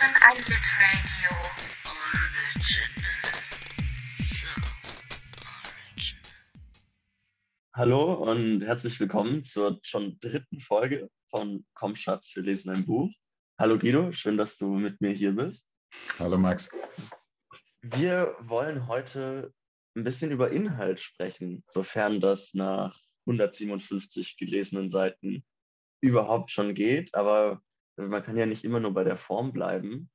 hören ein Lit Radio. Hallo und herzlich willkommen zur schon dritten Folge von Komm Schatz, wir lesen ein Buch. Hallo Guido, schön, dass du mit mir hier bist. Hallo Max. Wir wollen heute ein bisschen über Inhalt sprechen, sofern das nach 157 gelesenen Seiten überhaupt schon geht. Aber man kann ja nicht immer nur bei der Form bleiben.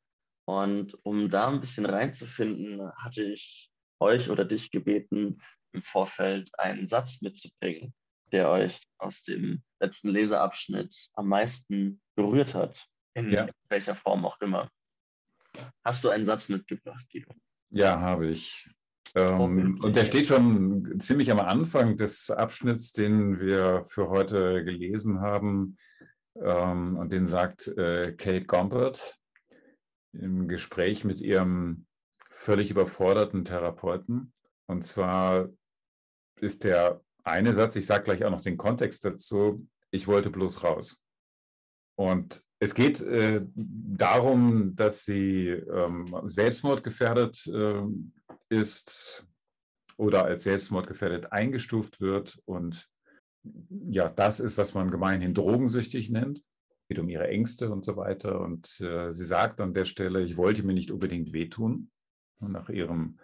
Und um da ein bisschen reinzufinden, hatte ich euch oder dich gebeten, im Vorfeld einen Satz mitzubringen, der euch aus dem letzten Leseabschnitt am meisten berührt hat, in Ja. welcher Form auch immer. Hast du einen Satz mitgebracht, Guido? Ja, habe ich. Ähm, und der steht schon ziemlich am Anfang des Abschnitts, den wir für heute gelesen haben. Ähm, und den sagt äh, Kate Gompert im Gespräch mit ihrem völlig überforderten Therapeuten. Und zwar ist der eine Satz, ich sage gleich auch noch den Kontext dazu, ich wollte bloß raus. Und es geht äh, darum, dass sie ähm, selbstmordgefährdet ähm, ist oder als selbstmordgefährdet eingestuft wird. Und ja, das ist, was man gemeinhin drogensüchtig nennt. Es geht um ihre Ängste und so weiter. Und äh, sie sagt an der Stelle, ich wollte mir nicht unbedingt wehtun. Und nach ihrem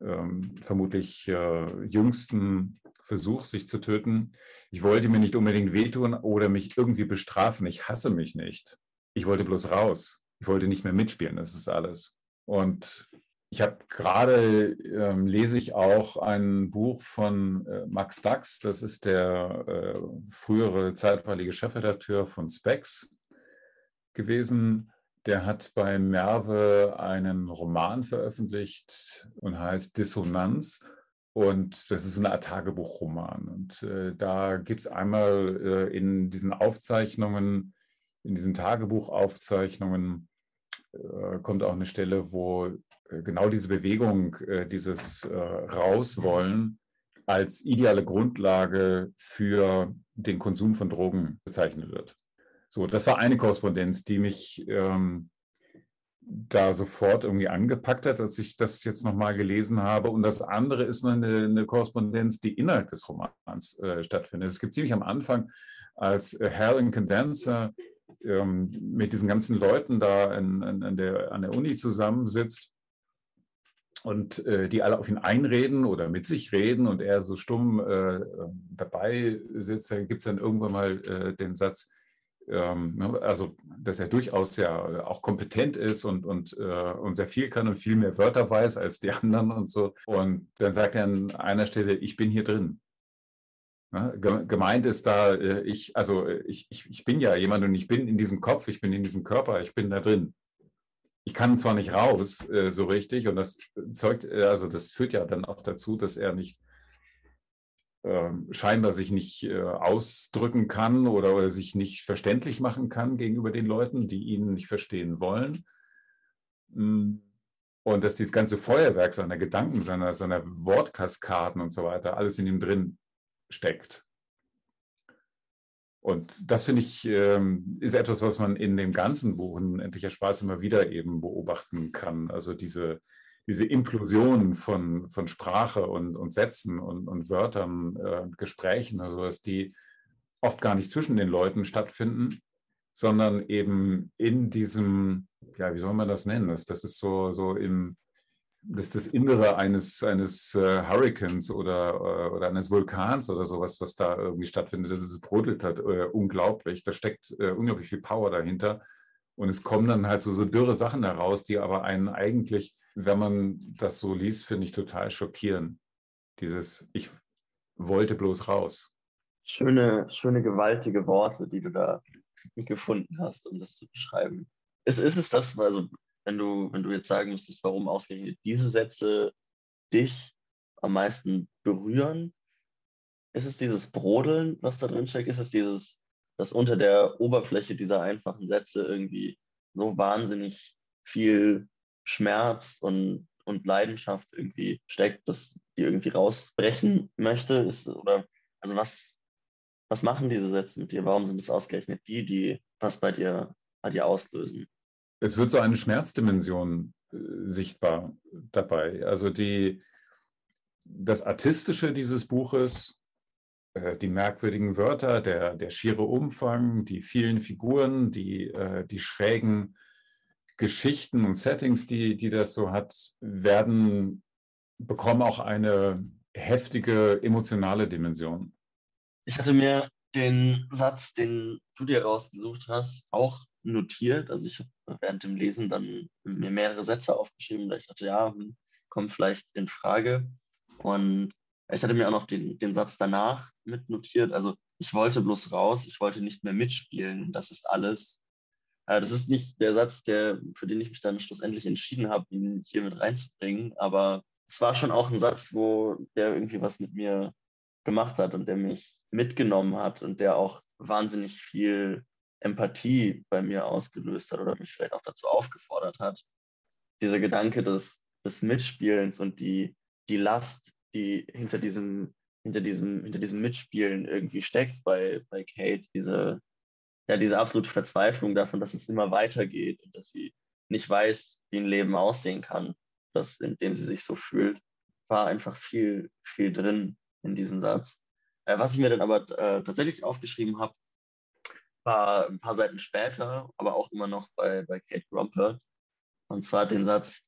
ähm, vermutlich äh, jüngsten Versuch, sich zu töten. Ich wollte mir nicht unbedingt wehtun oder mich irgendwie bestrafen. Ich hasse mich nicht. Ich wollte bloß raus. Ich wollte nicht mehr mitspielen. Das ist alles. Und ich habe gerade, ähm, lese ich auch ein Buch von äh, Max Dax. Das ist der äh, frühere zeitweilige Chefredakteur von Specs gewesen. Der hat bei Merve einen Roman veröffentlicht und heißt Dissonanz. Und das ist eine Art Tagebuchroman. Und äh, da gibt es einmal äh, in diesen Aufzeichnungen, in diesen Tagebuchaufzeichnungen, kommt auch eine Stelle, wo äh, genau diese Bewegung, äh, dieses äh, Rauswollen als ideale Grundlage für den Konsum von Drogen bezeichnet wird. So, das war eine Korrespondenz, die mich ähm, da sofort irgendwie angepackt hat, als ich das jetzt nochmal gelesen habe. Und das andere ist eine, eine Korrespondenz, die innerhalb des Romans äh, stattfindet. Es gibt ziemlich am Anfang, als äh, Hal in Condenser ähm, mit diesen ganzen Leuten da an, an, an, der, an der Uni zusammensitzt und äh, die alle auf ihn einreden oder mit sich reden und er so stumm äh, dabei sitzt, da gibt es dann irgendwann mal äh, den Satz, ähm, ne, also dass er durchaus ja auch kompetent ist und, und, äh, und sehr viel kann und viel mehr Wörter weiß als die anderen und so. Und dann sagt er an einer Stelle, ich bin hier drin. Ne, ge- Gemeint ist da, äh, ich, also äh, ich, ich, ich bin ja jemand und ich bin in diesem Kopf, ich bin in diesem Körper, ich bin da drin. Ich kann zwar nicht raus äh, so richtig und das zeugt, also das führt ja dann auch dazu, dass er nicht ähm, scheinbar sich nicht ausdrücken kann oder, oder sich nicht verständlich machen kann gegenüber den Leuten, die ihn nicht verstehen wollen. Mm. Und dass dieses ganze Feuerwerk seiner Gedanken, seiner, seiner Wortkaskaden und so weiter, alles in ihm drin steckt. Und das finde ich, ähm, ist etwas, was man in dem ganzen Buch in Endlicher Spaß immer wieder eben beobachten kann. Also diese, diese Implosion von, von Sprache und, und Sätzen und, und Wörtern, äh, Gesprächen, also dass die oft gar nicht zwischen den Leuten stattfinden, sondern eben in diesem, ja, wie soll man das nennen? Das, das ist so, so im, das das Innere eines, eines äh, Hurrikans oder, äh, oder eines Vulkans oder sowas, was da irgendwie stattfindet. Das ist es brodelt hat, äh, unglaublich. Da steckt äh, unglaublich viel Power dahinter. Und es kommen dann halt so, so dürre Sachen heraus, die aber einen eigentlich, wenn man das so liest, finde ich total schockieren. Dieses, ich wollte bloß raus. Schöne, schöne, gewaltige Worte, die du da gefunden hast, um das zu beschreiben. Ist, ist es das, also wenn du, wenn du jetzt sagen müsstest, warum ausgerechnet diese Sätze dich am meisten berühren, ist es dieses Brodeln, was da drin steckt? Ist es dieses, dass unter der Oberfläche dieser einfachen Sätze irgendwie so wahnsinnig viel Schmerz und, und Leidenschaft irgendwie steckt, dass die irgendwie rausbrechen möchte? Ist, oder also was, was machen diese Sätze mit dir? Warum sind es ausgerechnet die, die was bei dir, bei dir auslösen? Es wird so eine Schmerzdimension äh, sichtbar dabei. Also die, das Artistische dieses Buches, äh, die merkwürdigen Wörter, der, der schiere Umfang, die vielen Figuren, die, äh, die schrägen Geschichten und Settings, die, die das so hat, werden, bekommen auch eine heftige emotionale Dimension. Ich hatte mir den Satz, den du dir rausgesucht hast, auch notiert. Also ich habe während dem Lesen dann mir mehrere Sätze aufgeschrieben, da ich dachte, ja, hm, kommt vielleicht in Frage. Und ich hatte mir auch noch den, den Satz danach mit notiert. Also ich wollte bloß raus, ich wollte nicht mehr mitspielen. Das ist alles. Äh, das ist nicht der Satz, der, für den ich mich dann schlussendlich entschieden habe, ihn hier mit reinzubringen. Aber es war schon auch ein Satz, wo der irgendwie was mit mir gemacht hat und der mich mitgenommen hat und der auch wahnsinnig viel Empathie bei mir ausgelöst hat oder mich vielleicht auch dazu aufgefordert hat. Dieser Gedanke des, des Mitspielens und die, die Last, die hinter diesem, hinter diesem, hinter diesem Mitspielen irgendwie steckt bei, bei Kate, diese, ja, diese absolute Verzweiflung davon, dass es immer weitergeht und dass sie nicht weiß, wie ein Leben aussehen kann, das, in dem sie sich so fühlt, war einfach viel, viel drin in diesem Satz. Äh, was ich mir dann aber äh, tatsächlich aufgeschrieben habe, war ein paar Seiten später, aber auch immer noch bei, bei Kate Grumpert. Und zwar den Satz,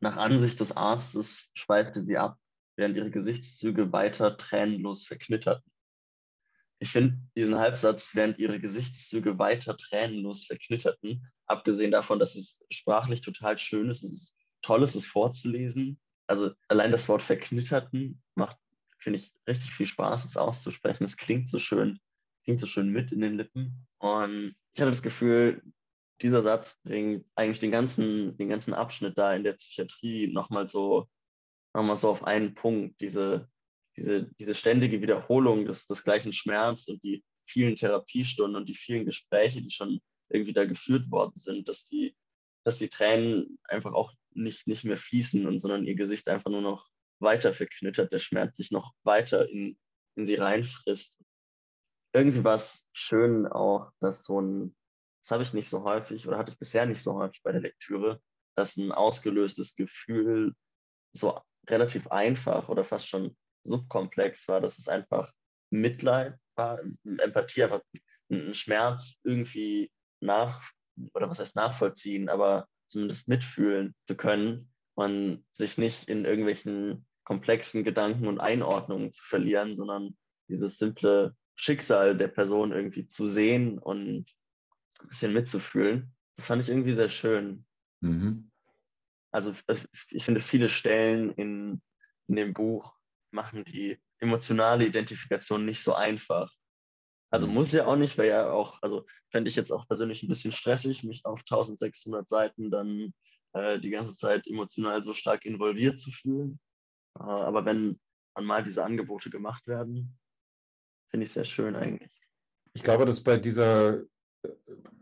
nach Ansicht des Arztes schweifte sie ab, während ihre Gesichtszüge weiter tränenlos verknitterten. Ich finde diesen Halbsatz, während ihre Gesichtszüge weiter tränenlos verknitterten, abgesehen davon, dass es sprachlich total schön ist, es ist toll ist, es vorzulesen. Also allein das Wort verknitterten macht, finde ich, richtig viel Spaß, es auszusprechen. Es klingt so schön, klingt so schön mit in den Lippen. Und ich hatte das Gefühl, dieser Satz bringt eigentlich den ganzen, den ganzen Abschnitt da in der Psychiatrie nochmal so, noch mal so auf einen Punkt. Diese, diese, diese ständige Wiederholung des, des gleichen Schmerz und die vielen Therapiestunden und die vielen Gespräche, die schon irgendwie da geführt worden sind, dass die, dass die Tränen einfach auch nicht, nicht mehr fließen und sondern ihr Gesicht einfach nur noch weiter verknüttert, der Schmerz sich noch weiter in, in sie reinfrisst. Irgendwie war es schön auch, dass so ein, das habe ich nicht so häufig oder hatte ich bisher nicht so häufig bei der Lektüre, dass ein ausgelöstes Gefühl so relativ einfach oder fast schon subkomplex war, dass es einfach Mitleid war, Empathie, einfach ein Schmerz irgendwie nach, oder was heißt nachvollziehen, aber zumindest mitfühlen zu können und sich nicht in irgendwelchen komplexen Gedanken und Einordnungen zu verlieren, sondern dieses simple Schicksal der Person irgendwie zu sehen und ein bisschen mitzufühlen. Das fand ich irgendwie sehr schön. Mhm. Also ich finde, viele Stellen in, in dem Buch machen die emotionale Identifikation nicht so einfach. Also mhm. muss ja auch nicht, wäre ja auch, also fände ich jetzt auch persönlich ein bisschen stressig, mich auf 1600 Seiten dann äh, die ganze Zeit emotional so stark involviert zu fühlen. Äh, aber wenn dann mal diese Angebote gemacht werden, Finde ich sehr schön eigentlich. Ich glaube, dass bei dieser,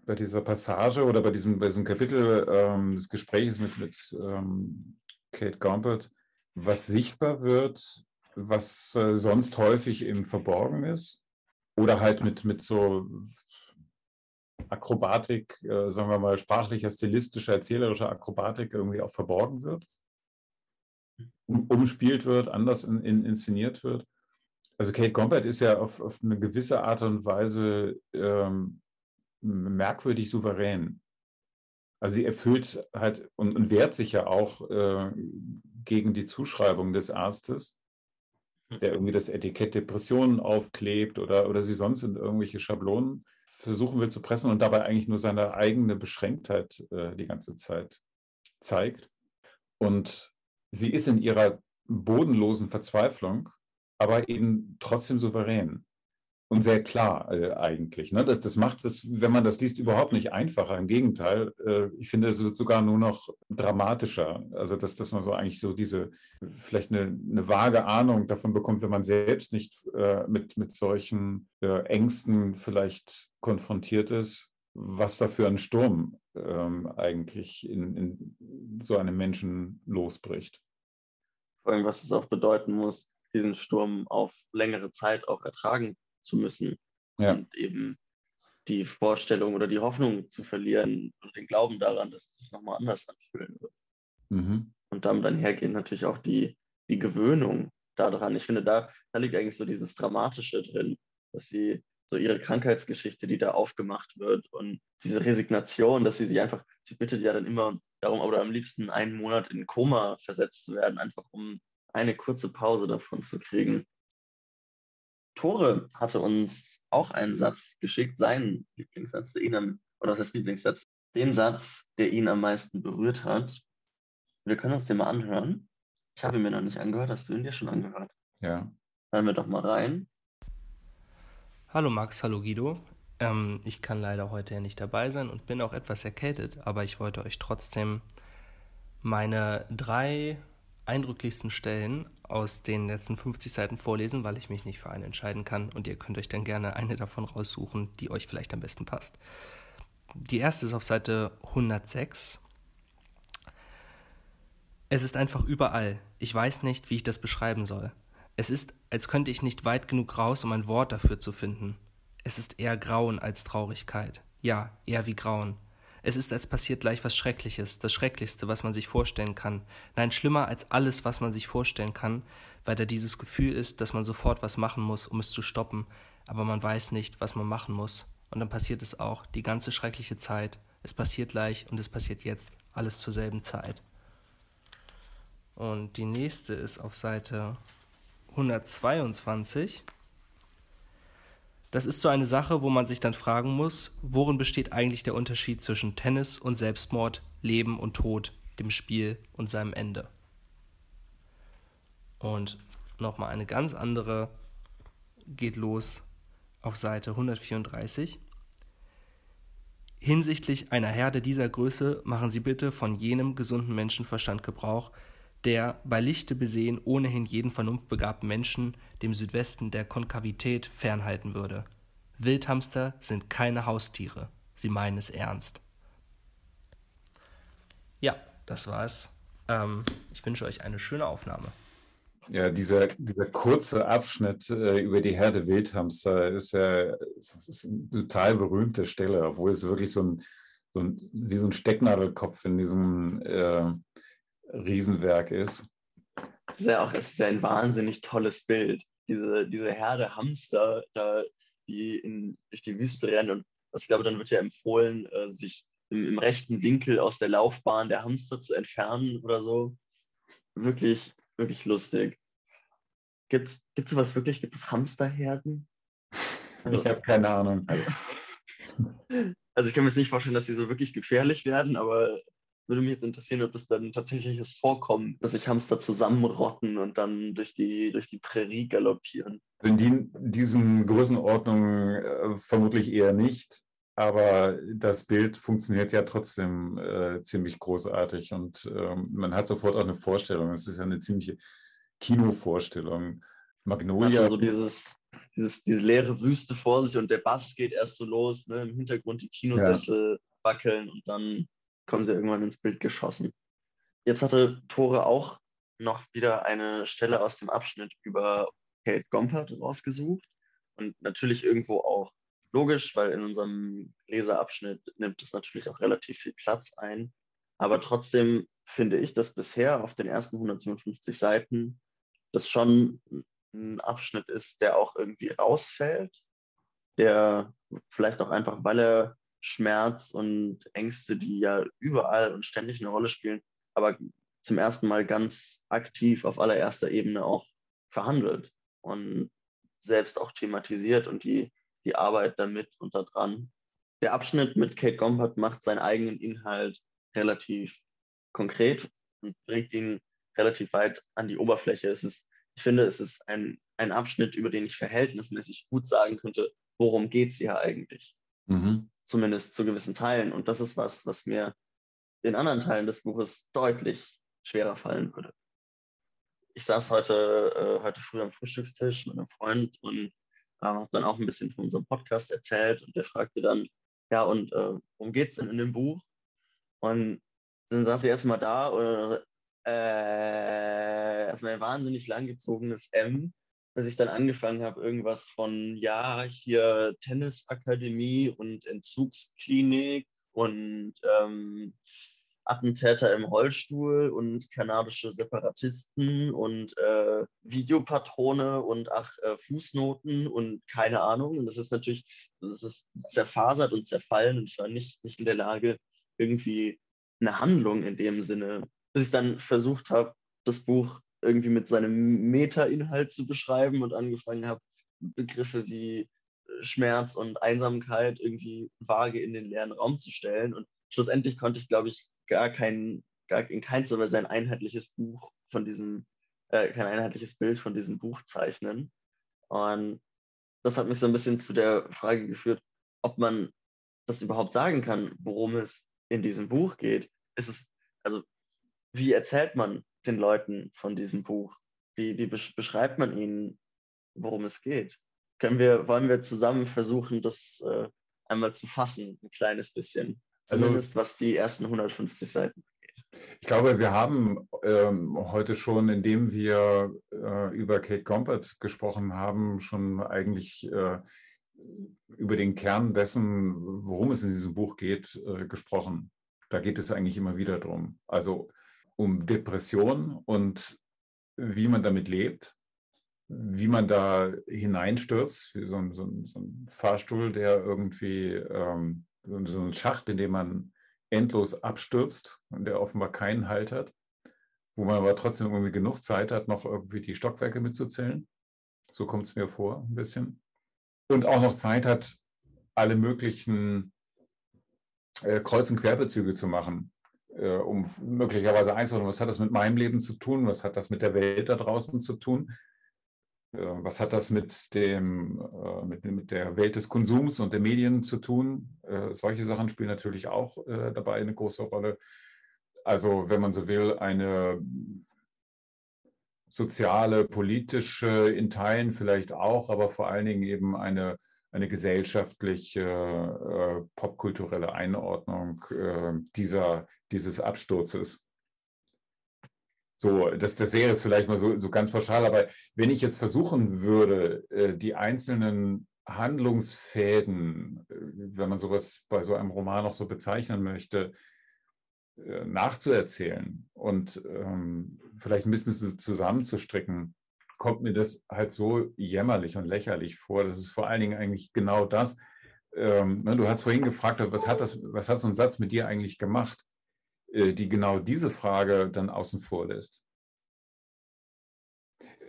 bei dieser Passage oder bei diesem, bei diesem Kapitel ähm, des Gesprächs mit, mit ähm, Kate Gompert was sichtbar wird, was äh, sonst häufig im Verborgen ist oder halt mit, mit so Akrobatik, äh, sagen wir mal, sprachlicher, stilistischer, erzählerischer Akrobatik irgendwie auch verborgen wird, umspielt wird, anders in, in, inszeniert wird. Also Kate Gompert ist ja auf, auf eine gewisse Art und Weise ähm, merkwürdig souverän. Also sie erfüllt halt und, und wehrt sich ja auch äh, gegen die Zuschreibung des Arztes, der irgendwie das Etikett Depressionen aufklebt oder, oder sie sonst in irgendwelche Schablonen versuchen will zu pressen und dabei eigentlich nur seine eigene Beschränktheit äh, die ganze Zeit zeigt. Und sie ist in ihrer bodenlosen Verzweiflung aber eben trotzdem souverän und sehr klar äh, eigentlich. Ne? Das, das macht es, wenn man das liest, überhaupt nicht einfacher. Im Gegenteil, äh, ich finde, es wird sogar nur noch dramatischer. Also, dass, dass man so eigentlich so diese, vielleicht eine, eine vage Ahnung davon bekommt, wenn man selbst nicht äh, mit, mit solchen äh, Ängsten vielleicht konfrontiert ist, was da für ein Sturm ähm, eigentlich in, in so einem Menschen losbricht. Vor allem, was es auch bedeuten muss, diesen Sturm auf längere Zeit auch ertragen zu müssen. Ja. Und eben die Vorstellung oder die Hoffnung zu verlieren und den Glauben daran, dass es sich nochmal anders anfühlen wird. Mhm. Und damit einhergehend natürlich auch die, die Gewöhnung daran. Ich finde, da, da liegt eigentlich so dieses Dramatische drin, dass sie so ihre Krankheitsgeschichte, die da aufgemacht wird und diese Resignation, dass sie sich einfach, sie bittet ja dann immer darum, oder am liebsten einen Monat in Koma versetzt zu werden, einfach um eine kurze Pause davon zu kriegen. Tore hatte uns auch einen Satz geschickt, seinen Lieblingssatz, der ihn am, oder was heißt Lieblingssatz, den Satz, der ihn am meisten berührt hat. Wir können uns den mal anhören. Ich habe ihn mir noch nicht angehört. Hast du ihn dir schon angehört? Ja. Hören wir doch mal rein. Hallo Max, hallo Guido. Ähm, ich kann leider heute ja nicht dabei sein und bin auch etwas erkältet, aber ich wollte euch trotzdem meine drei eindrücklichsten Stellen aus den letzten 50 Seiten vorlesen, weil ich mich nicht für eine entscheiden kann und ihr könnt euch dann gerne eine davon raussuchen, die euch vielleicht am besten passt. Die erste ist auf Seite 106. Es ist einfach überall. Ich weiß nicht, wie ich das beschreiben soll. Es ist, als könnte ich nicht weit genug raus, um ein Wort dafür zu finden. Es ist eher Grauen als Traurigkeit. Ja, eher wie Grauen. Es ist, als passiert gleich was Schreckliches, das Schrecklichste, was man sich vorstellen kann. Nein, schlimmer als alles, was man sich vorstellen kann, weil da dieses Gefühl ist, dass man sofort was machen muss, um es zu stoppen, aber man weiß nicht, was man machen muss. Und dann passiert es auch, die ganze schreckliche Zeit. Es passiert gleich und es passiert jetzt, alles zur selben Zeit. Und die nächste ist auf Seite 122. Das ist so eine Sache, wo man sich dann fragen muss, worin besteht eigentlich der Unterschied zwischen Tennis und Selbstmord, Leben und Tod, dem Spiel und seinem Ende. Und nochmal eine ganz andere geht los auf Seite 134. Hinsichtlich einer Herde dieser Größe machen Sie bitte von jenem gesunden Menschenverstand Gebrauch, der bei Lichte besehen ohnehin jeden vernunftbegabten Menschen dem Südwesten der Konkavität fernhalten würde. Wildhamster sind keine Haustiere. Sie meinen es ernst. Ja, das war's. Ähm, ich wünsche euch eine schöne Aufnahme. Ja, dieser, dieser kurze Abschnitt äh, über die Herde Wildhamster ist ja ist eine total berühmte Stelle, obwohl es wirklich so ein, so ein wie so ein Stecknadelkopf in diesem äh, Riesenwerk ist. Es ist ja auch es ist ja ein wahnsinnig tolles Bild. Diese, diese Herde Hamster, da, die in, durch die Wüste rennen. Und ich glaube, dann wird ja empfohlen, äh, sich im, im, rechten Winkel aus der Laufbahn der Hamster zu entfernen oder so. Wirklich, wirklich lustig. Gibt es sowas wirklich? Gibt es Hamsterherden? Also, ich habe keine Ahnung. Also, also ich kann mir jetzt nicht vorstellen, dass sie so wirklich gefährlich werden, aber würde mich jetzt interessieren, ob es dann tatsächliches Vorkommen, dass sich Hamster zusammenrotten und dann durch die, durch die Prärie galoppieren. In die, diesen Größenordnungen äh, vermutlich eher nicht, aber das Bild funktioniert ja trotzdem äh, ziemlich großartig und ähm, man hat sofort auch eine Vorstellung. Es ist ja eine ziemliche Kinovorstellung. Magnolia. Also dieses, dieses, diese leere Wüste vor sich und der Bass geht erst so los, ne? im Hintergrund die Kinosessel ja. wackeln und dann kommen sie irgendwann ins Bild geschossen. Jetzt hatte Tore auch noch wieder eine Stelle aus dem Abschnitt über Kate Gompert rausgesucht und natürlich irgendwo auch logisch, weil in unserem Leserabschnitt nimmt es natürlich auch relativ viel Platz ein. Aber trotzdem finde ich, dass bisher auf den ersten 157 Seiten das schon ein Abschnitt ist, der auch irgendwie rausfällt, der vielleicht auch einfach, weil er Schmerz und Ängste, die ja überall und ständig eine Rolle spielen, aber zum ersten Mal ganz aktiv auf allererster Ebene auch verhandelt und selbst auch thematisiert und die, die Arbeit damit und daran. Der Abschnitt mit Kate Gompert macht seinen eigenen Inhalt relativ konkret und bringt ihn relativ weit an die Oberfläche. Es ist, ich finde, es ist ein, ein Abschnitt, über den ich verhältnismäßig gut sagen könnte, worum geht es hier eigentlich. Mhm zumindest zu gewissen Teilen. Und das ist was, was mir in anderen Teilen des Buches deutlich schwerer fallen würde. Ich saß heute, äh, heute früh am Frühstückstisch mit einem Freund und äh, habe dann auch ein bisschen von unserem Podcast erzählt und der fragte dann, ja, und äh, worum geht es denn in dem Buch? Und dann saß ich erstmal da und äh, erstmal ein wahnsinnig langgezogenes M bis ich dann angefangen habe, irgendwas von, ja, hier Tennisakademie und Entzugsklinik und ähm, Attentäter im Rollstuhl und kanadische Separatisten und äh, Videopatrone und ach, äh, Fußnoten und keine Ahnung. Und das ist natürlich, das ist zerfasert und zerfallen und ich war nicht, nicht in der Lage, irgendwie eine Handlung in dem Sinne, bis ich dann versucht habe, das Buch irgendwie mit seinem Meta-Inhalt zu beschreiben und angefangen habe, Begriffe wie Schmerz und Einsamkeit irgendwie vage in den leeren Raum zu stellen. Und schlussendlich konnte ich, glaube ich, gar kein, gar in keinster Weise ein einheitliches Buch von diesem, äh, kein einheitliches Bild von diesem Buch zeichnen. Und das hat mich so ein bisschen zu der Frage geführt, ob man das überhaupt sagen kann, worum es in diesem Buch geht. Ist es, also, wie erzählt man den Leuten von diesem Buch? Wie, wie beschreibt man ihnen, worum es geht? Können wir, wollen wir zusammen versuchen, das äh, einmal zu fassen, ein kleines bisschen? Also Zumindest also, was die ersten 150 Seiten angeht. Ich glaube, wir haben ähm, heute schon, indem wir äh, über Kate Gompert gesprochen haben, schon eigentlich äh, über den Kern dessen, worum es in diesem Buch geht, äh, gesprochen. Da geht es eigentlich immer wieder drum. Also um Depression und wie man damit lebt, wie man da hineinstürzt, wie so ein, so ein, so ein Fahrstuhl, der irgendwie ähm, so ein Schacht, in dem man endlos abstürzt und der offenbar keinen Halt hat, wo man aber trotzdem irgendwie genug Zeit hat, noch irgendwie die Stockwerke mitzuzählen. So kommt es mir vor, ein bisschen. Und auch noch Zeit hat, alle möglichen äh, Kreuz- und Querbezüge zu machen, äh, um möglicherweise einzuholen, was hat das mit meinem Leben zu tun, was hat das mit der Welt da draußen zu tun, äh, was hat das mit, dem, äh, mit, mit, der Welt des Konsums und der Medien zu tun? Äh, solche Sachen spielen natürlich auch dabei eine große Rolle. Also, wenn man so will, eine soziale, politische, in Teilen vielleicht auch, aber vor allen Dingen eben eine, eine gesellschaftliche, äh, popkulturelle Einordnung äh, dieser, dieses Absturzes. So, das, das wäre es vielleicht mal so, so ganz pauschal, aber wenn ich jetzt versuchen würde, äh, die einzelnen Handlungsfäden, äh, wenn man sowas bei so einem Roman noch so bezeichnen möchte, äh, nachzuerzählen und ähm, vielleicht ein bisschen zusammenzustricken, kommt mir das halt so jämmerlich und lächerlich vor. Das ist vor allen Dingen eigentlich genau das. Ähm, ne, du hast vorhin gefragt, was hat, das, was hat so ein Satz mit dir eigentlich gemacht? Äh, die genau diese Frage dann außen vor lässt.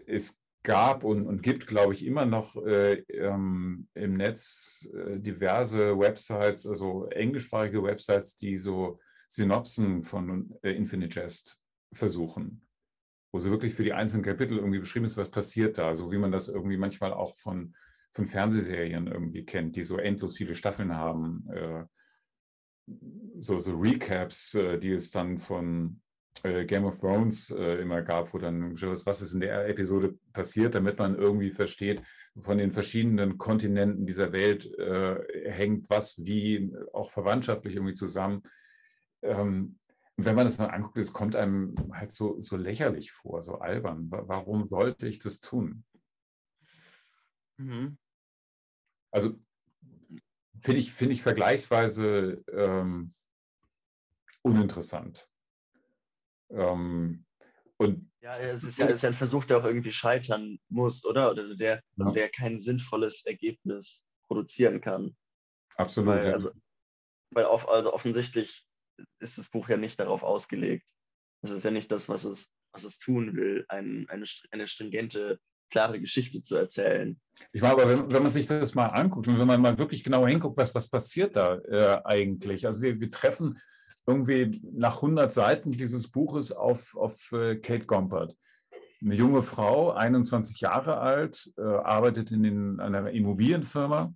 Es gab und, und gibt, glaube ich, immer noch äh, ähm, im Netz äh, diverse Websites, also englischsprachige Websites, die so Synopsen von äh, Infinite Jest versuchen, wo so wirklich für die einzelnen Kapitel irgendwie beschrieben ist, was passiert da, so wie man das irgendwie manchmal auch von, von Fernsehserien irgendwie kennt, die so endlos viele Staffeln haben. Äh, so, so Recaps, äh, die es dann von äh, Game of Thrones immer gab, wo dann was ist in der Episode passiert, damit man irgendwie versteht, von den verschiedenen Kontinenten dieser Welt hängt was wie auch verwandtschaftlich irgendwie zusammen. Ähm, wenn man das dann anguckt, es kommt einem halt so, so lächerlich vor, so albern. Warum sollte ich das tun? Mhm. Also finde ich, find ich vergleichsweise ähm, uninteressant. Ähm, und ja, es ist ja, es ist ein Versuch, der auch irgendwie scheitern muss, oder? Oder der, also der kein sinnvolles Ergebnis produzieren kann. Absolut. Weil, ja. also, weil auf, also offensichtlich ist das Buch ja nicht darauf ausgelegt. Das ist ja nicht das, was es, was es tun will, ein, eine, eine stringente klare Geschichte zu erzählen. Ich meine, aber wenn, wenn, man sich das mal anguckt und wenn man mal wirklich genau hinguckt, was, was passiert da äh, eigentlich? Also wir, wir treffen irgendwie nach 100 Seiten dieses Buches auf, auf äh, Kate Gompert. Eine junge Frau, 21 Jahre alt, äh, arbeitet in den, einer Immobilienfirma.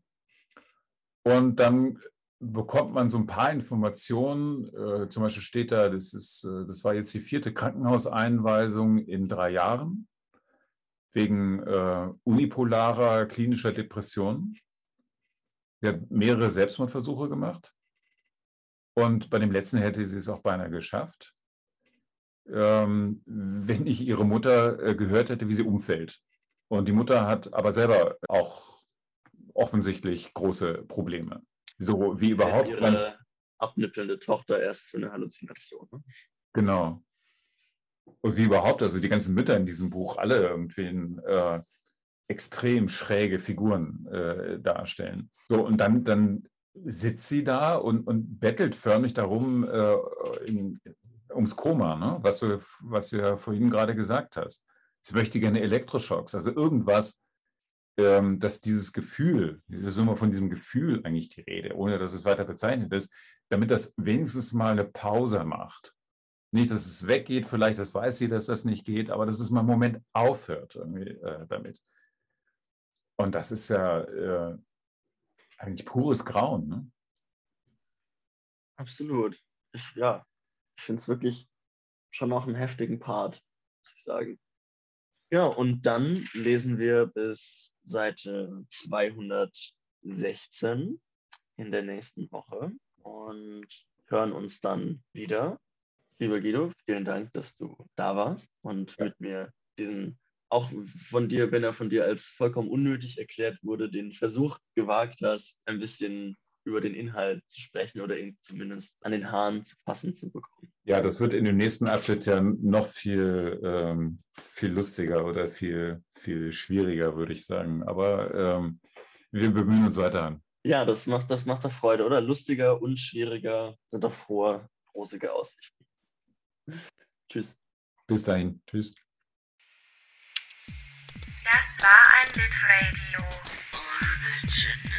Und dann bekommt man so ein paar Informationen. Äh, zum Beispiel steht da, das, ist, äh, das war jetzt die vierte Krankenhauseinweisung in drei Jahren wegen äh, unipolarer klinischer Depression. Sie hat mehrere Selbstmordversuche gemacht. Und bei dem letzten hätte sie es auch beinahe geschafft, ähm, wenn ich ihre Mutter äh, gehört hätte, wie sie umfällt. Und die Mutter hat aber selber auch offensichtlich große Probleme. So wie überhaupt. Ihre abnippelnde Tochter erst für eine Halluzination. Ne? Genau. Und wie überhaupt, also die ganzen Mütter in diesem Buch alle irgendwie äh, extrem schräge Figuren äh, darstellen. So, und dann, dann sitzt sie da und, und bettelt förmlich darum äh, in, ums Koma, ne? was, du, was du ja vorhin gerade gesagt hast. Sie möchte gerne Elektroschocks, also irgendwas, ähm, dass dieses Gefühl, es ist immer von diesem Gefühl eigentlich die Rede, ohne dass es weiter bezeichnet ist, damit das wenigstens mal eine Pause macht. Nicht, dass es weggeht, vielleicht, das weiß sie, dass das nicht geht, aber dass es mal einen Moment aufhört äh, damit. Und das ist ja äh, eigentlich pures Grauen. Ne? Absolut. Ich, ja, ich finde es wirklich schon noch einen heftigen Part, muss ich sagen. Ja, und dann lesen wir bis Seite 216 in der nächsten Woche und hören uns dann wieder. Lieber Guido, vielen Dank, dass du da warst und mit mir diesen, auch von dir, wenn er von dir als vollkommen unnötig erklärt wurde, den Versuch gewagt hast, ein bisschen über den Inhalt zu sprechen oder ihn zumindest an den Haaren zu fassen zu bekommen. Ja, das wird in dem nächsten Abschnitt ja noch viel, ähm, viel lustiger oder viel, viel schwieriger, würde ich sagen. Aber ähm, wir bemühen uns weiter an. Ja, das macht, das macht doch Freude, oder? Lustiger und schwieriger sind doch frohe, rosige Aussichten. Tschüss. Bis dahin. Tschüss. Das war ein Litradio ohne Gin.